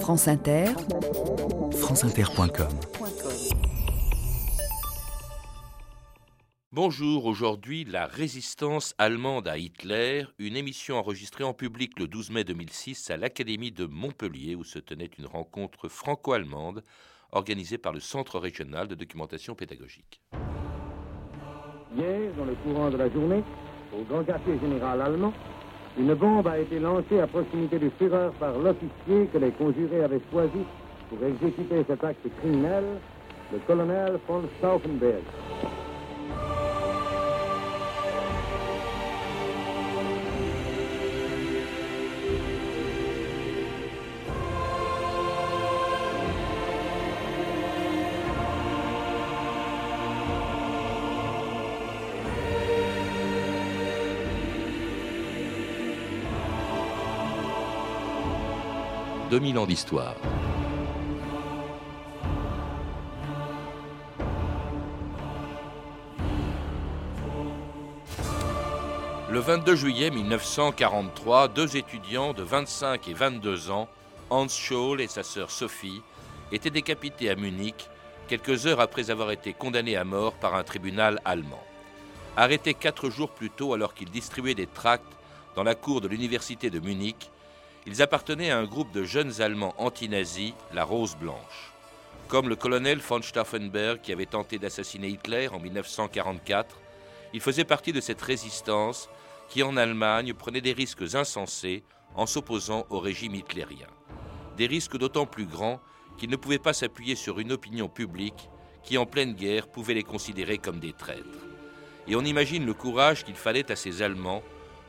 France Inter, franceinter.com Bonjour, aujourd'hui la résistance allemande à Hitler, une émission enregistrée en public le 12 mai 2006 à l'Académie de Montpellier où se tenait une rencontre franco-allemande organisée par le Centre régional de documentation pédagogique. Hier, dans le courant de la journée, au grand quartier général allemand, une bombe a été lancée à proximité du Führer par l'officier que les conjurés avaient choisi pour exécuter cet acte criminel, le colonel von Stauffenberg. 2000 ans d'histoire. Le 22 juillet 1943, deux étudiants de 25 et 22 ans, Hans Scholl et sa sœur Sophie, étaient décapités à Munich quelques heures après avoir été condamnés à mort par un tribunal allemand. Arrêtés quatre jours plus tôt alors qu'ils distribuaient des tracts dans la cour de l'université de Munich, ils appartenaient à un groupe de jeunes Allemands anti-nazis, la Rose Blanche. Comme le colonel von Stauffenberg qui avait tenté d'assassiner Hitler en 1944, ils faisaient partie de cette résistance qui, en Allemagne, prenait des risques insensés en s'opposant au régime hitlérien. Des risques d'autant plus grands qu'ils ne pouvaient pas s'appuyer sur une opinion publique qui, en pleine guerre, pouvait les considérer comme des traîtres. Et on imagine le courage qu'il fallait à ces Allemands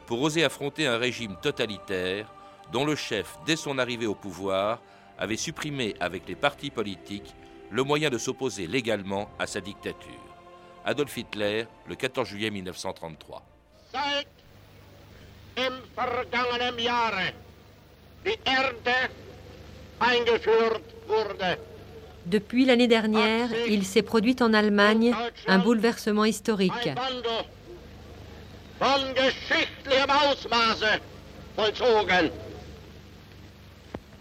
pour oser affronter un régime totalitaire dont le chef, dès son arrivée au pouvoir, avait supprimé avec les partis politiques le moyen de s'opposer légalement à sa dictature. Adolf Hitler, le 14 juillet 1933. Depuis l'année dernière, il s'est produit en Allemagne un bouleversement historique.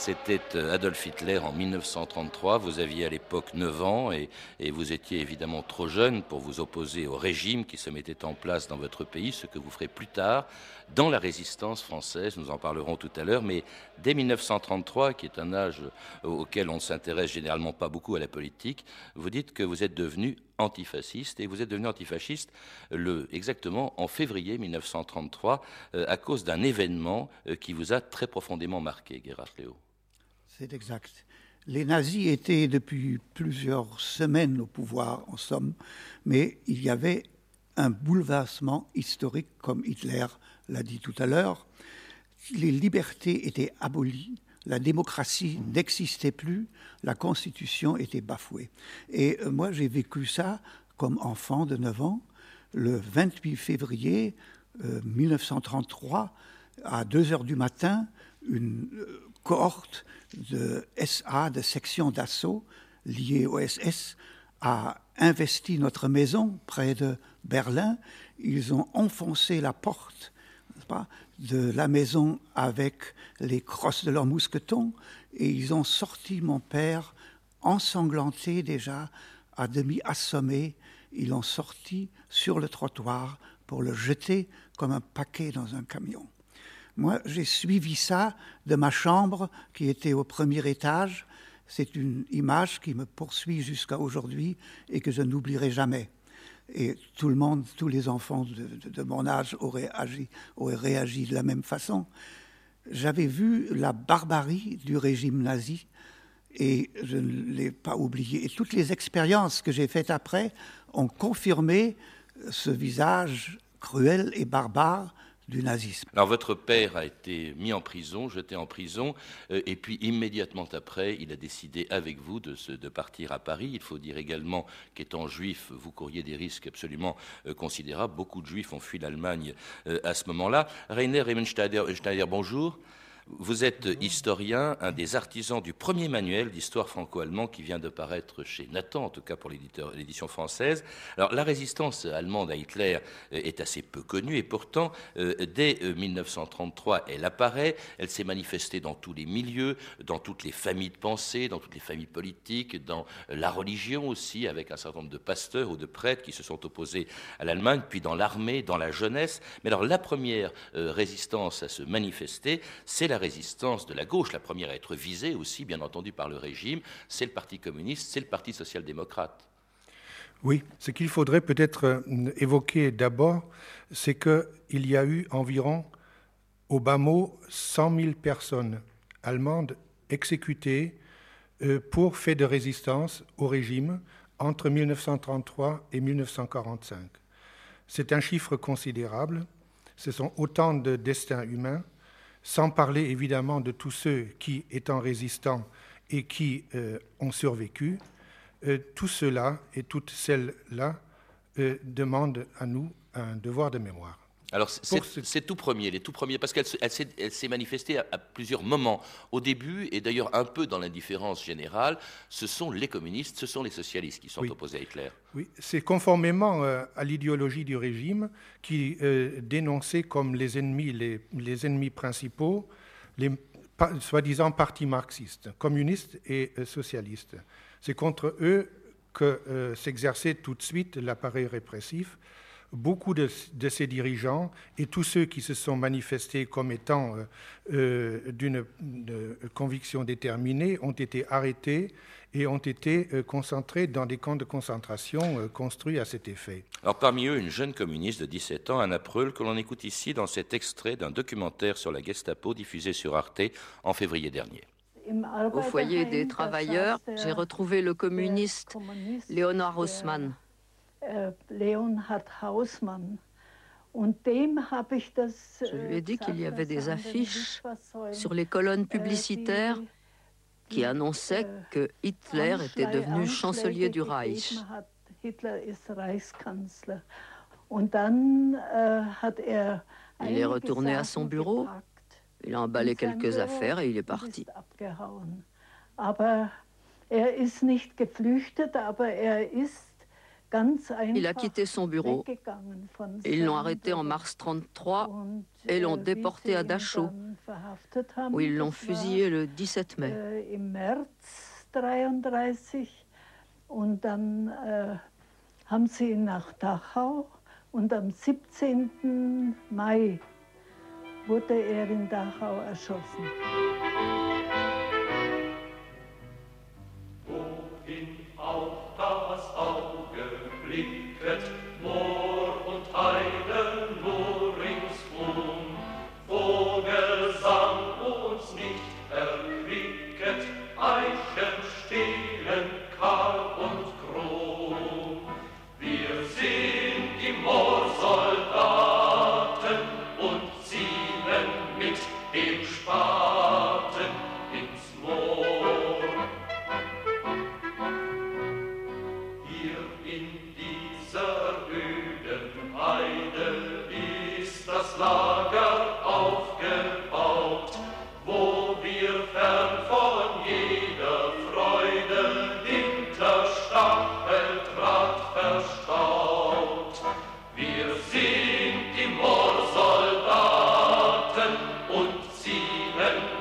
C'était euh, Adolf Hitler en 1933. Vous aviez à l'époque 9 ans et, vous étiez évidemment trop jeune pour vous opposer au régime qui se mettait en place dans votre pays, ce que vous ferez plus tard dans la résistance française. Nous en parlerons tout à l'heure. Mais dès 1933, qui est un âge auquel on ne s'intéresse généralement pas beaucoup à la politique, vous dites que vous êtes devenu antifasciste et vous êtes devenu antifasciste exactement en février 1933 euh, à cause d'un événement euh, qui vous a très profondément marqué, Gerhard Léo. C'est exact. Les nazis étaient depuis plusieurs semaines au pouvoir, en somme, mais il y avait un bouleversement historique, comme Hitler l'a dit tout à l'heure. Les libertés étaient abolies, la démocratie n'existait plus, la constitution était bafouée. Et euh, moi, j'ai vécu ça comme enfant de 9 ans, le 28 février 1933, euh, à 2 heures du matin, une euh, cohorte de SA, de section d'assaut liée au SS, a investi notre maison près de Berlin. Ils ont enfoncé la porte de la maison avec les crosses de leurs mousquetons et ils ont sorti mon père ensanglanté déjà, à demi assommé. Ils l'ont sorti sur le trottoir pour le jeter comme un paquet dans un camion. Moi, j'ai suivi ça de ma chambre qui était au premier étage. C'est une image qui me poursuit jusqu'à aujourd'hui et que je n'oublierai jamais. Et tout le monde, tous les enfants de, mon âge auraient, agi, auraient réagi de la même façon. J'avais vu la barbarie du régime nazi et je ne l'ai pas oublié. Et toutes les expériences que j'ai faites après ont confirmé ce visage cruel et barbare Alors votre père a été mis en prison, jeté en prison, euh, et puis immédiatement après, il a décidé avec vous de, partir à Paris. Il faut dire également qu'étant juif, vous couriez des risques absolument euh, considérables. Beaucoup de juifs ont fui l'Allemagne euh, à ce moment-là. Rainer Remenschneider, bonjour. Vous êtes historien, un des artisans du premier manuel d'histoire franco-allemand qui vient de paraître chez Nathan, en tout cas pour l'édition française. Alors la résistance allemande à Hitler euh, est assez peu connue et pourtant, euh, dès 1933, euh, elle apparaît, elle s'est manifestée dans tous les milieux, dans toutes les familles de pensée, dans toutes les familles politiques, dans la religion aussi, avec un certain nombre de pasteurs ou de prêtres qui se sont opposés à l'Allemagne, puis dans l'armée, dans la jeunesse. Mais alors la première résistance à se manifester, c'est la résistance de la gauche, la première à être visée aussi, bien entendu, par le régime, c'est le Parti communiste, c'est le Parti social-démocrate. Oui, ce qu'il faudrait peut-être euh, évoquer d'abord, c'est qu'il y a eu environ, au bas mot, 100 000 personnes allemandes exécutées euh, pour fait de résistance au régime entre 1933 et 1945. C'est un chiffre considérable. Ce sont autant de destins humains sans parler évidemment de tous ceux qui, étant résistants et qui euh, ont survécu, euh, tout cela et toutes celles-là euh, demandent à nous un devoir de mémoire. Alors c'est tout premier, les tout premiers, parce qu'elle s'est manifestée à, plusieurs moments. Au début, et d'ailleurs un peu dans l'indifférence générale, ce sont les communistes, ce sont les socialistes qui sont opposés à Hitler. Oui, c'est conformément euh, à l'idéologie du régime qui euh, dénonçait comme les ennemis, les, ennemis principaux, les soi-disant partis marxistes, communistes et euh, socialistes. C'est contre eux que s'exerçait tout de suite l'appareil répressif beaucoup de, ces dirigeants et tous ceux qui se sont manifestés comme étant euh, euh, d'une conviction déterminée ont été arrêtés et ont été euh, concentrés dans des camps de concentration construits à cet effet. Alors parmi eux, une jeune communiste de 17 ans, Anna Preul, que l'on écoute ici dans cet extrait d'un documentaire sur la Gestapo diffusé sur Arte en février dernier. Au foyer des travailleurs, j'ai retrouvé le communiste Leonard Haussmann. Äh, Leonhard Hausmann. Je lui ai dit qu'il y avait des affiches sur les colonnes publicitaires qui annonçaient que Hitler était devenu chancelier du Reich. Il est retourné à son bureau, il a emballé quelques affaires et il est parti. Il a quitté son bureau. Ils l'ont arrêté en mars 1933 et l'ont déporté à Dachau, où ils l'ont fusillé le 17 mai. Äh, Dachau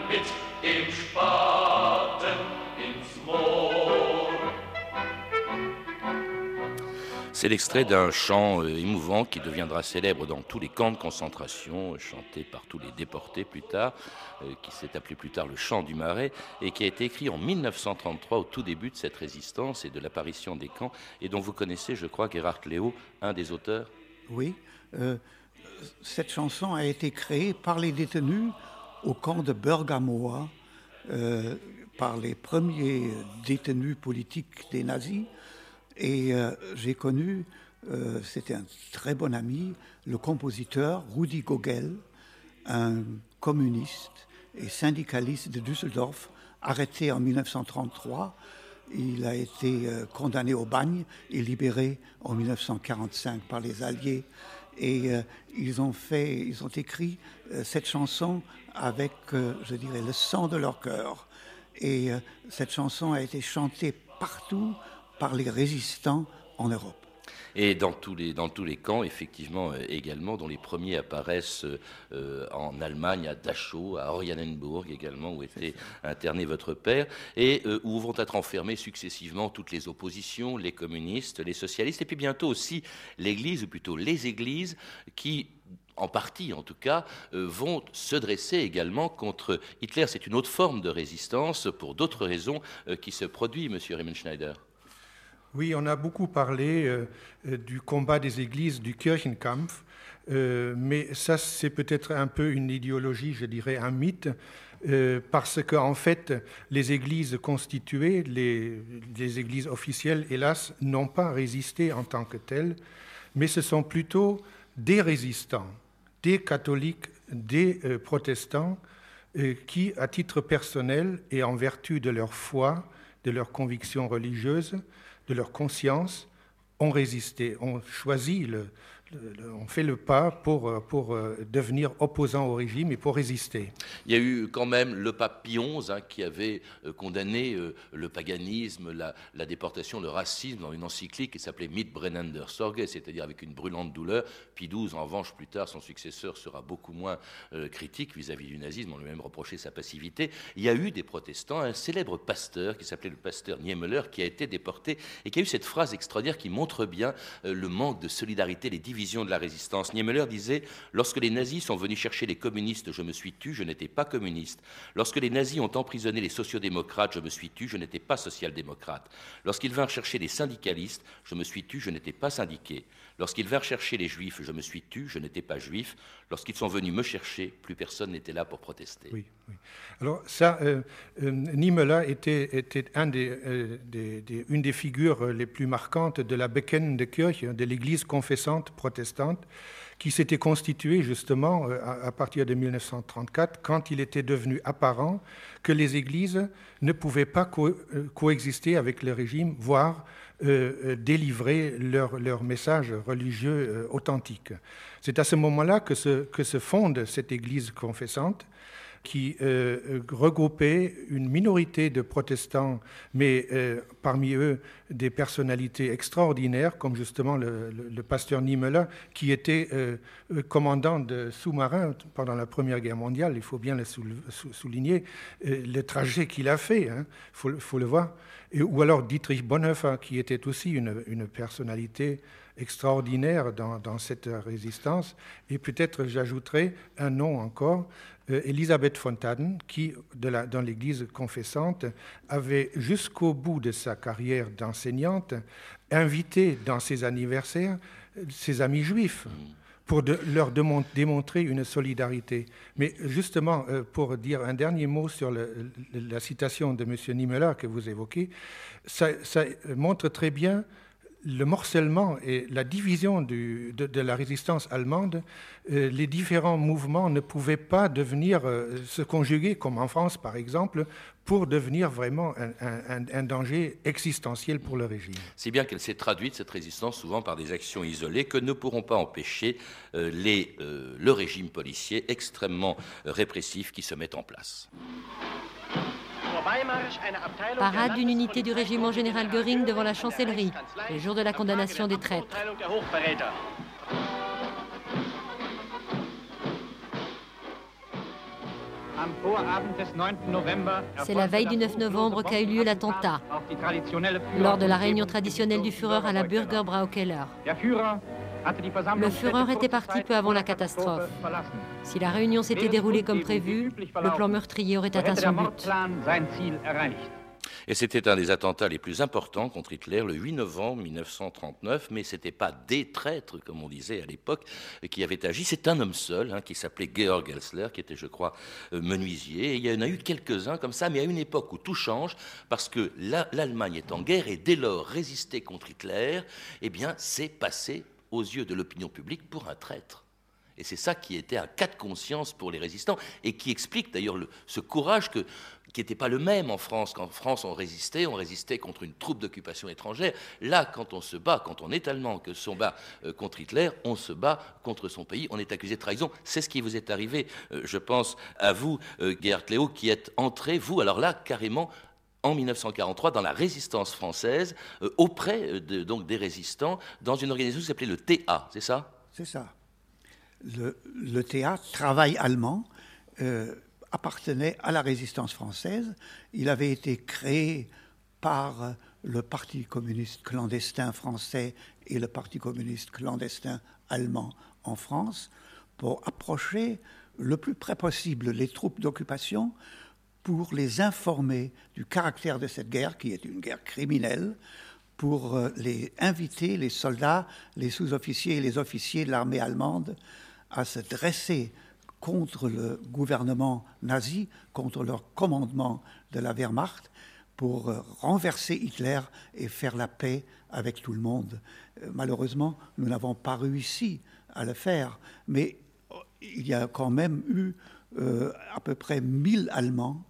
am 17. Mai wurde in Dachau erschossen. C'est l'extrait d'un chant euh, émouvant qui deviendra célèbre dans tous les camps de concentration, euh, chanté par tous les déportés plus tard, euh, qui s'est appelé plus tard le chant du Marais, et qui a été écrit en 1933 au tout début de cette résistance et de l'apparition des camps, et dont vous connaissez, je crois, Gerhard Léo, un des auteurs. Oui, cette chanson a été créée par les détenus au camp de Bergamoa, par les premiers détenus politiques des nazis et euh, j'ai connu euh, c'était un très bon ami, le compositeur Rudi Gogel, un communiste et syndicaliste de Düsseldorf, arrêté en 1933. Il a été euh, condamné au bagne et libéré en 1945 par les Alliés. Et euh, ils ont fait, ils ont écrit cette chanson avec, je dirais, le sang de leur cœur. Et cette chanson a été chantée partout par les résistants en Europe. Et dans tous les, dans tous les camps, effectivement, euh, également, dont les premiers apparaissent euh, en Allemagne, à Dachau, à Oranienburg également, où était interné votre père, et euh, où vont être enfermées successivement toutes les oppositions, les communistes, les socialistes, et puis bientôt aussi l'Église, ou plutôt les Églises, qui en partie en tout cas, vont se dresser également contre Hitler. C'est une autre forme de résistance pour d'autres raisons qui se produit, Monsieur Riemenschneider. Oui, on a beaucoup parlé euh, euh, du combat des églises, du Kirchenkampf, euh, mais ça c'est peut-être un peu une idéologie, je dirais un mythe, parce qu'en en fait les églises constituées, les, les églises officielles, hélas, n'ont pas résisté en tant que telles, mais ce sont plutôt des résistants, des catholiques, des protestants, qui, à titre personnel et en vertu de leur foi, de leurs convictions religieuses, de leur conscience, ont résisté, ont choisi le, on fait le pas pour, euh, pour euh, devenir opposant au régime et pour résister. Il y a eu quand même le pape Pie XI hein, qui avait euh, condamné le paganisme, la, déportation, le racisme dans une encyclique qui s'appelait Mitbrennender Sorge, c'est-à-dire avec une brûlante douleur. Pie XII, en revanche, plus tard, son successeur sera beaucoup moins critique vis-à-vis du nazisme, on lui a même reproché sa passivité. Il y a eu des protestants, un célèbre pasteur qui s'appelait le pasteur Niemöller, qui a été déporté et qui a eu cette phrase extraordinaire qui montre bien le manque de solidarité, les vision de la résistance. Niemöller disait Lorsque les nazis sont venus chercher les communistes, je me suis tu, je n'étais pas communiste. Lorsque les nazis ont emprisonné les sociodémocrates, je me suis tu, je n'étais pas social-démocrate. Lorsqu'ils vinrent chercher les syndicalistes, je me suis tu, je n'étais pas syndiqué. Lorsqu'ils vinrent chercher les juifs, je me suis tu, je n'étais pas juif. Lorsqu'ils sont venus me chercher, plus personne n'était là pour protester. Oui. Alors ça, euh, euh Niemöller était, euh, une des figures les plus marquantes de la Bekennende Kirche, de l'Église confessante qui s'était constituée justement euh, à, partir de 1934, quand il était devenu apparent que les églises ne pouvaient pas coexister avec le régime, voire euh, euh, délivrer leur, leur, message religieux euh, authentique. C'est à ce moment-là que que se fonde cette Église confessante qui regroupait une minorité de protestants, mais parmi eux des personnalités extraordinaires, comme justement le, pasteur Niemöller, qui était commandant de sous-marins pendant la Première Guerre mondiale, il faut bien le souligner, le trajet qu'il a fait, il hein, faut, faut, le voir. Ou alors Dietrich Bonhoeffer, qui était aussi une, personnalité extraordinaire dans, cette résistance. Et peut-être j'ajouterai un nom encore, euh, Elisabeth Fontaden, qui, dans l'Église confessante, avait jusqu'au bout de sa carrière d'enseignante invité dans ses anniversaires ses amis juifs pour leur démontrer une solidarité. Mais justement, euh, pour dire un dernier mot sur la citation de M. Niemöller que vous évoquez, ça, montre très bien le morcellement et la division de, la résistance allemande, euh, les différents mouvements ne pouvaient pas devenir euh, se conjuguer, comme en France par exemple, pour devenir vraiment un, danger existentiel pour le régime. C'est bien qu'elle s'est traduite, cette résistance, souvent par des actions isolées que ne pourront pas empêcher euh, les, le régime policier extrêmement répressif qui se met en place. Parade d'une unité du régiment général Göring devant la chancellerie, le jour de la condamnation des traîtres. C'est la veille du 9 novembre qu'a eu lieu l'attentat, lors de la réunion traditionnelle du Führer à la Bürger Braukeller. Le Führer était parti peu avant la catastrophe. Si la réunion s'était déroulée comme prévu, le plan meurtrier aurait atteint son but. Et c'était un des attentats les plus importants contre Hitler le 8 novembre 1939, mais ce n'était pas des traîtres, comme on disait à l'époque, qui avaient agi. C'est un homme seul, hein, qui s'appelait Georg Elsler, qui était, je crois, euh, menuisier. Et il y en a eu quelques-uns comme ça, mais à une époque où tout change, parce que l'Allemagne est en guerre, et dès lors, résister contre Hitler, eh bien, c'est passé aux yeux de l'opinion publique pour un traître. Et c'est ça qui était un cas de conscience pour les résistants et qui explique d'ailleurs ce courage que, qui n'était pas le même en France. Qu'en France, on résistait, on résistait contre une troupe d'occupation étrangère. Là, quand on se bat, quand on est allemand, que se bat euh, contre Hitler, on se bat contre son pays, on est accusé de trahison. C'est ce qui vous est arrivé, euh, je pense, à vous, euh, Léo, qui êtes entré, vous, alors là, carrément, en 1943 dans la résistance française, auprès de, donc des résistants, dans une organisation qui s'appelait le TA, c'est ça? C'est ça le, le, théâtre, travail allemand, euh, appartenait à la résistance française. Il avait été créé par le Parti communiste clandestin français et le Parti communiste clandestin allemand en France pour approcher le plus près possible les troupes d'occupation pour les informer du caractère de cette guerre, qui est une guerre criminelle, pour euh, les inviter, les soldats, les sous-officiers et les officiers de l'armée allemande, à se dresser contre le gouvernement nazi, contre leur commandement de la Wehrmacht, pour euh, renverser Hitler et faire la paix avec tout le monde. Euh, malheureusement, nous n'avons pas réussi à le faire, mais oh, il y a quand même eu à peu près 1000 Allemands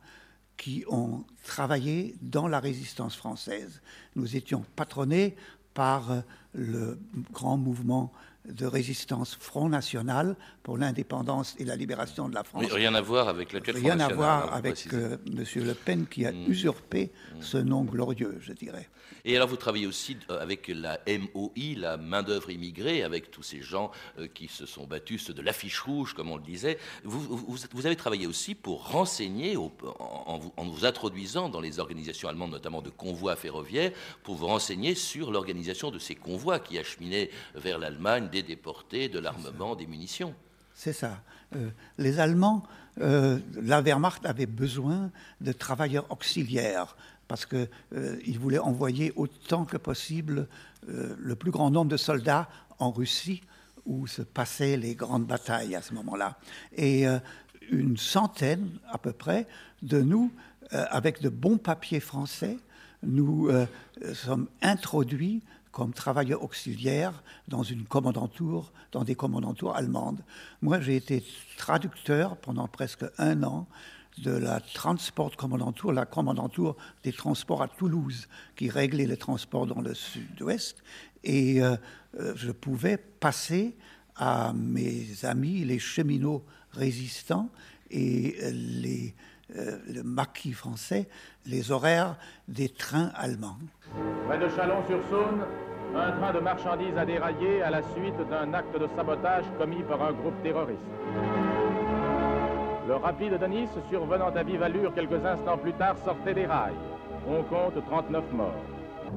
qui ont travaillé dans la résistance française. Nous étions patronnés par le grand mouvement de résistance Front National pour l'indépendance et la libération de la France. rien à voir avec l'actuel Front National. Rien à voir avec euh, M. Le Pen qui a mm. usurpé mm. ce nom glorieux, je dirais. Et alors vous travaillez aussi euh, avec la MOI, la main-d'œuvre immigrée, avec tous ces gens euh, qui se sont battus, ceux de l'affiche rouge, comme on le disait. Vous, vous, avez travaillé aussi pour renseigner, en, en, vous, introduisant dans les organisations allemandes, notamment de convois ferroviaires, pour vous renseigner sur l'organisation de ces convois qui acheminaient vers l'Allemagne des déportés, de l'armement, des munitions. C'est ça. Euh, les Allemands, la Wehrmacht avait besoin de travailleurs auxiliaires parce qu'ils euh, voulaient envoyer autant que possible euh, le plus grand nombre de soldats en Russie, où se passaient les grandes batailles à ce moment-là. Et euh, une centaine à peu près de nous, avec de bons papiers français, nous sommes introduits comme travailleurs auxiliaires dans une commandanture, dans des commandantures allemandes. Moi, j'ai été traducteur pendant presque un an de la Transport Commandantur, la commandanture des transports à Toulouse, qui réglait les transports dans le sud-ouest. Et euh, euh, je pouvais passer à mes amis, les cheminots résistants et les, euh, le maquis français, les horaires des trains allemands. Près de Chalon-sur-Saône, un train de marchandises a déraillé à la suite d'un acte de sabotage commis par un groupe terroriste. Le rapide de Nice, survenant à vive allure quelques instants plus tard, sortait des rails. On compte 39 morts.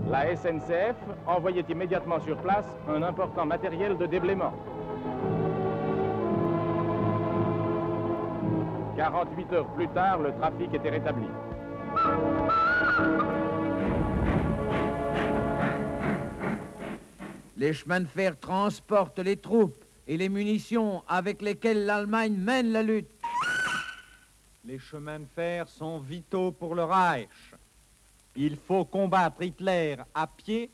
La SNCF envoyait immédiatement sur place un important matériel de déblaiement. 48 heures plus tard, le trafic était rétabli. Les chemins de fer transportent les troupes et les munitions avec lesquelles l'Allemagne mène la lutte. Les chemins de fer sont vitaux pour le Reich. Il faut combattre Hitler à pied,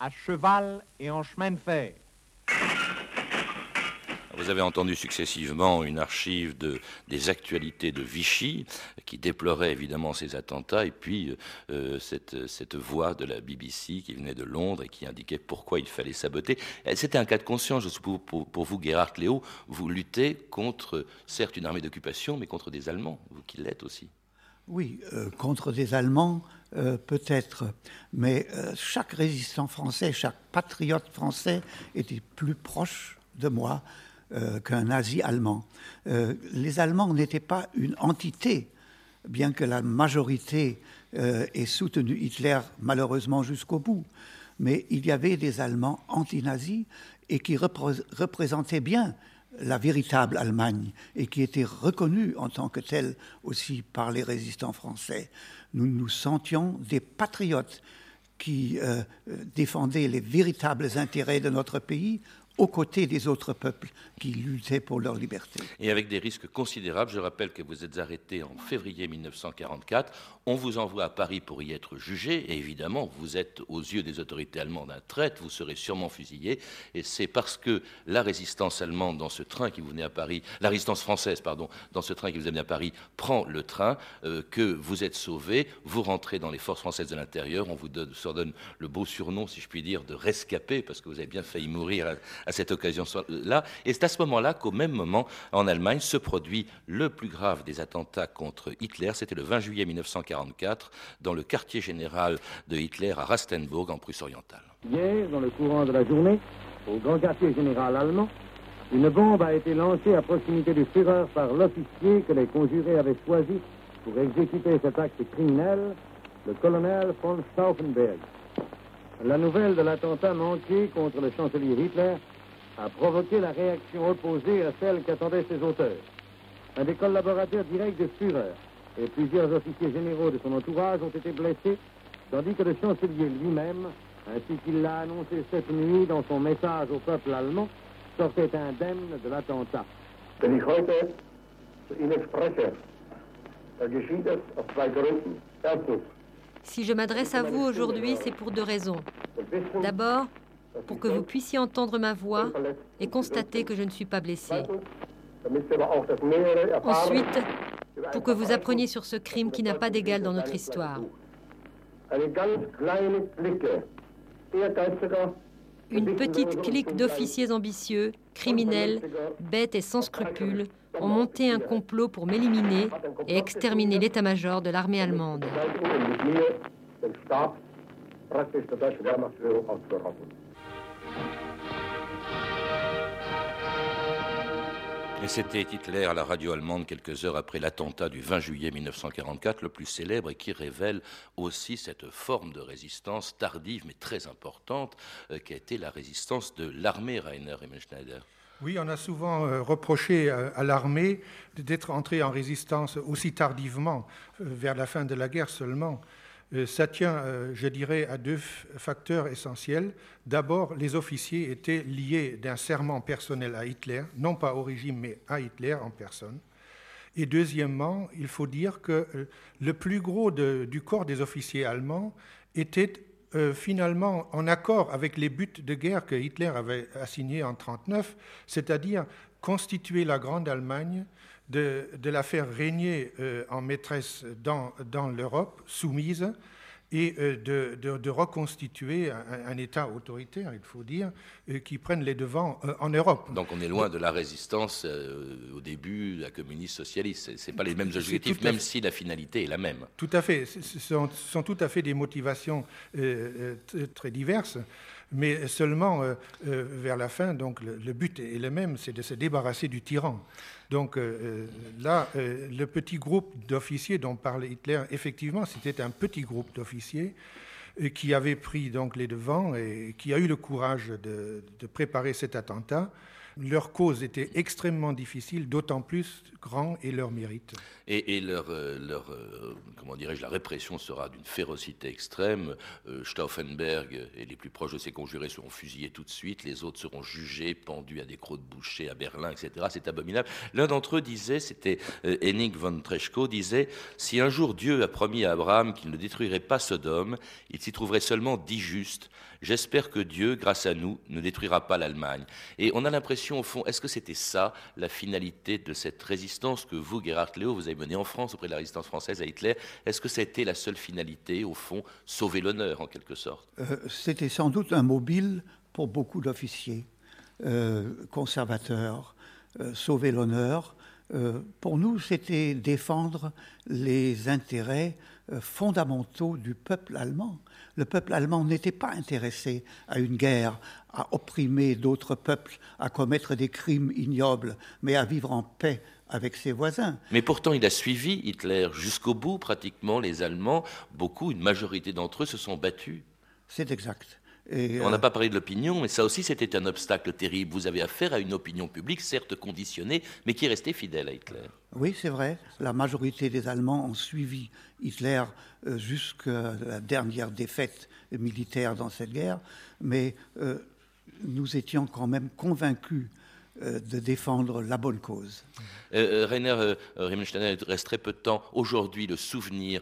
à cheval et en chemin de fer. Vous avez entendu successivement une archive de, des actualités de Vichy, qui déplorait évidemment ces attentats, et puis euh, cette, voix de la BBC qui venait de Londres et qui indiquait pourquoi il fallait saboter. C'était un cas de conscience, pour, vous, Gerhard Léo. Vous luttez contre, certes, une armée d'occupation, mais contre des Allemands, vous qui l'êtes aussi. Oui, euh, contre des Allemands, euh, peut-être, mais chaque résistant français, chaque patriote français était plus proche de moi euh, qu'un nazi allemand. Euh, les Allemands n'étaient pas une entité, bien que la majorité euh, ait soutenu Hitler malheureusement jusqu'au bout. Mais il y avait des Allemands anti-nazis et qui représentaient bien la véritable Allemagne et qui était reconnue en tant que telle aussi par les résistants français. Nous nous sentions des patriotes qui défendaient les véritables intérêts de notre pays aux côtés des autres peuples qui luttaient pour leur liberté. Et avec des risques considérables, je rappelle que vous êtes arrêté en février 1944, on vous envoie à Paris pour y être jugé, et évidemment, vous êtes aux yeux des autorités allemandes un traître, vous serez sûrement fusillé, et c'est parce que la résistance allemande dans ce train qui vous venait à Paris, la résistance française, pardon, dans ce train qui vous venait à Paris, prend le train, euh, que vous êtes sauvé, vous rentrez dans les forces françaises de l'intérieur, on vous donne, donne le beau surnom, si je puis dire, de rescapé, parce que vous avez bien failli mourir à cette occasion-là. Et c'est à ce moment-là qu'au même moment, en Allemagne, se produit le plus grave des attentats contre Hitler. C'était le 20 juillet 1944, dans le quartier général de Hitler à Rastenburg, en Prusse orientale. Hier, dans le courant de la journée, au grand quartier général allemand, une bombe a été lancée à proximité du Führer par l'officier que les conjurés avaient choisi pour exécuter cet acte criminel, le colonel von Stauffenberg. La nouvelle de l'attentat manqué contre le chancelier Hitler a provoqué la réaction opposée à celle qu'attendaient ses auteurs. Un des collaborateurs directs de Führer et plusieurs officiers généraux de son entourage ont été blessés, tandis que le chancelier lui-même, ainsi qu'il l'a annoncé cette nuit dans son message au peuple allemand, sortait indemne de l'attentat. Si je m'adresse à vous aujourd'hui, c'est pour deux raisons. D'abord, pour que vous puissiez entendre ma voix et constater que je ne suis pas blessé. Ensuite, pour que vous appreniez sur ce crime qui n'a pas d'égal dans notre histoire. Une petite clique d'officiers ambitieux, criminels, bêtes et sans scrupules ont monté un complot pour m'éliminer et exterminer l'état-major de l'armée allemande. Et c'était Hitler à la radio allemande quelques heures après l'attentat du 20 juillet 1944, le plus célèbre et qui révèle aussi cette forme de résistance tardive mais très importante euh, qui a été la résistance de l'armée Rainer Schneider. Oui, on a souvent euh, reproché euh, à l'armée d'être entrée en résistance aussi tardivement, vers la fin de la guerre seulement. Euh, ça tient, euh, je dirais, à deux facteurs essentiels. D'abord, les officiers étaient liés d'un serment personnel à Hitler, non pas au régime, mais à Hitler en personne. Et deuxièmement, il faut dire que euh, le plus gros du corps des officiers allemands était finalement en accord avec les buts de guerre que Hitler avait assignés en 1939, c'est-à-dire constituer la Grande Allemagne, de, la faire régner euh, en maîtresse dans, dans l'Europe soumise et euh, de, de, reconstituer un, État autoritaire, il faut dire, euh, qui prenne les devants en Europe. Donc on est loin de la résistance au début, la communiste socialiste. Ce pas les mêmes objectifs, même si la finalité est la même. Tout à fait. Ce sont, sont tout à fait des motivations très diverses. Mais seulement vers la fin, donc le but est le même, c'est de se débarrasser du tyran. Donc euh, euh, là, euh, le petit groupe d'officiers dont parlait Hitler, effectivement, c'était un petit groupe d'officiers qui avait pris donc les devants et qui a eu le courage de préparer cet attentat. Leur cause était extrêmement difficile, d'autant plus grand est leur mérite. Et, leur, euh, leur euh, comment dirais-je, la répression sera d'une férocité extrême. Euh, Stauffenberg et les plus proches de ses conjurés seront fusillés tout de suite, les autres seront jugés, pendus à des crocs de boucher à Berlin, etc. C'est abominable. L'un d'entre eux disait, c'était Henning von Treschko, disait Si un jour Dieu a promis à Abraham qu'il ne détruirait pas Sodome, il s'y trouverait seulement dix justes. J'espère que Dieu, grâce à nous, ne détruira pas l'Allemagne. Et on a l'impression, au fond, est-ce que c'était ça la finalité de cette résistance que vous, Gerhard Léo, vous avez menée en France auprès de la résistance française à Hitler? Est-ce que c'était la seule finalité, au fond, sauver l'honneur en quelque sorte? Euh, C'était sans doute un mobile pour beaucoup d'officiers euh, conservateurs, euh, sauver l'honneur. pour nous, c'était défendre les intérêts fondamentaux du peuple allemand le peuple allemand n'était pas intéressé à une guerre, à opprimer d'autres peuples, à commettre des crimes ignobles, mais à vivre en paix avec ses voisins. Mais pourtant, il a suivi Hitler jusqu'au bout, pratiquement, les Allemands, beaucoup, une majorité d'entre eux se sont battus. C'est exact. On n'a pas parlé de l'opinion, mais ça aussi c'était un obstacle terrible. Vous avez affaire à une opinion publique, certes conditionnée, mais qui est restée fidèle à Hitler. Oui, c'est vrai. La majorité des Allemands ont suivi Hitler jusqu'à la dernière défaite militaire dans cette guerre, mais nous étions quand même convaincus euh, de défendre la bonne cause. Euh, euh Rainer euh, Riemenstein, il reste très peu de temps aujourd'hui le souvenir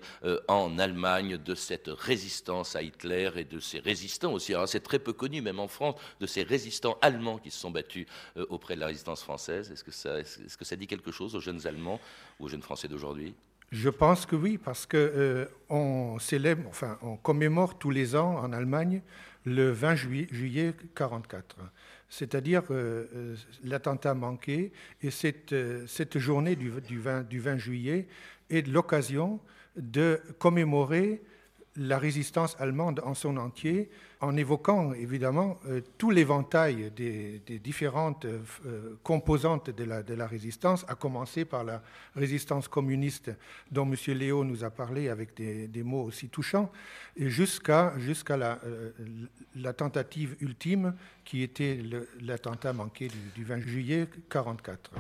en Allemagne de cette résistance à Hitler et de ces résistants aussi. Alors c'est très peu connu, même en France, de ces résistants allemands qui se sont battus auprès de la résistance française. Est-ce que, ça, est-ce que ça dit quelque chose aux jeunes Allemands ou aux jeunes Français d'aujourd'hui? Je pense que oui, parce que on célèbre, enfin, on commémore tous les ans en Allemagne le 20 juillet, juillet 44 c'est-à-dire euh, euh, l'attentat manqué. Et cette, euh, journée du, du, 20, du 20 juillet est l'occasion de commémorer la résistance allemande en son entier, en évoquant évidemment euh, tout l'éventail des, différentes euh, euh, composantes de la, résistance, à commencer par la résistance communiste dont M. Léo nous a parlé avec des, mots aussi touchants, jusqu'à la, la, tentative ultime qui était l'attentat manqué du, du 20 juillet 1944.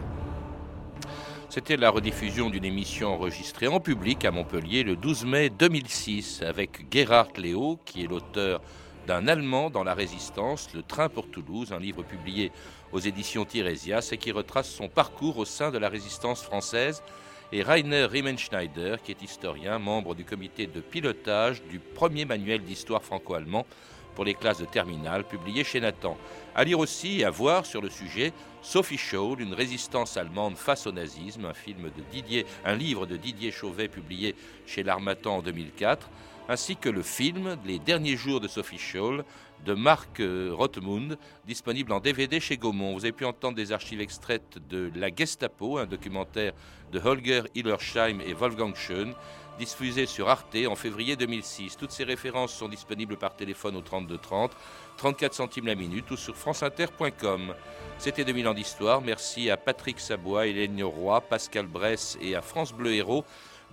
C'était la rediffusion d'une émission enregistrée en public à Montpellier le 12 mai 2006 avec Gerhard Léo, qui est l'auteur d'un Allemand dans la résistance, Le train pour Toulouse, un livre publié aux éditions Tiresias et qui retrace son parcours au sein de la résistance française, et Rainer Riemenschneider, qui est historien, membre du comité de pilotage du premier manuel d'histoire franco-allemand pour les classes de terminale, publié chez Nathan. À lire aussi et à voir sur le sujet Sophie Scholl, une résistance allemande face au nazisme, un film de Didier, un livre de Didier Chauvet publié chez l'Armatan en 2004, ainsi que le film Les derniers jours de Sophie Scholl de Marc euh, Rothmund, disponible en DVD chez Gaumont. Vous avez pu entendre des archives extraites de La Gestapo, un documentaire de Holger Hillersheim et Wolfgang Schön, diffusé sur Arte en février 2006. Toutes ces références sont disponibles par téléphone au 3230, 34 centimes la minute ou sur franceinter.com. C'était 2000 ans d'histoire. Merci à Patrick Sabois, Hélène Roy, Pascal Bress et à France Bleu Héros.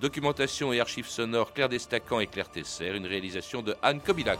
Documentation et archives sonores Claire Destacan et Claire Tesser, une réalisation de Anne Kobilac.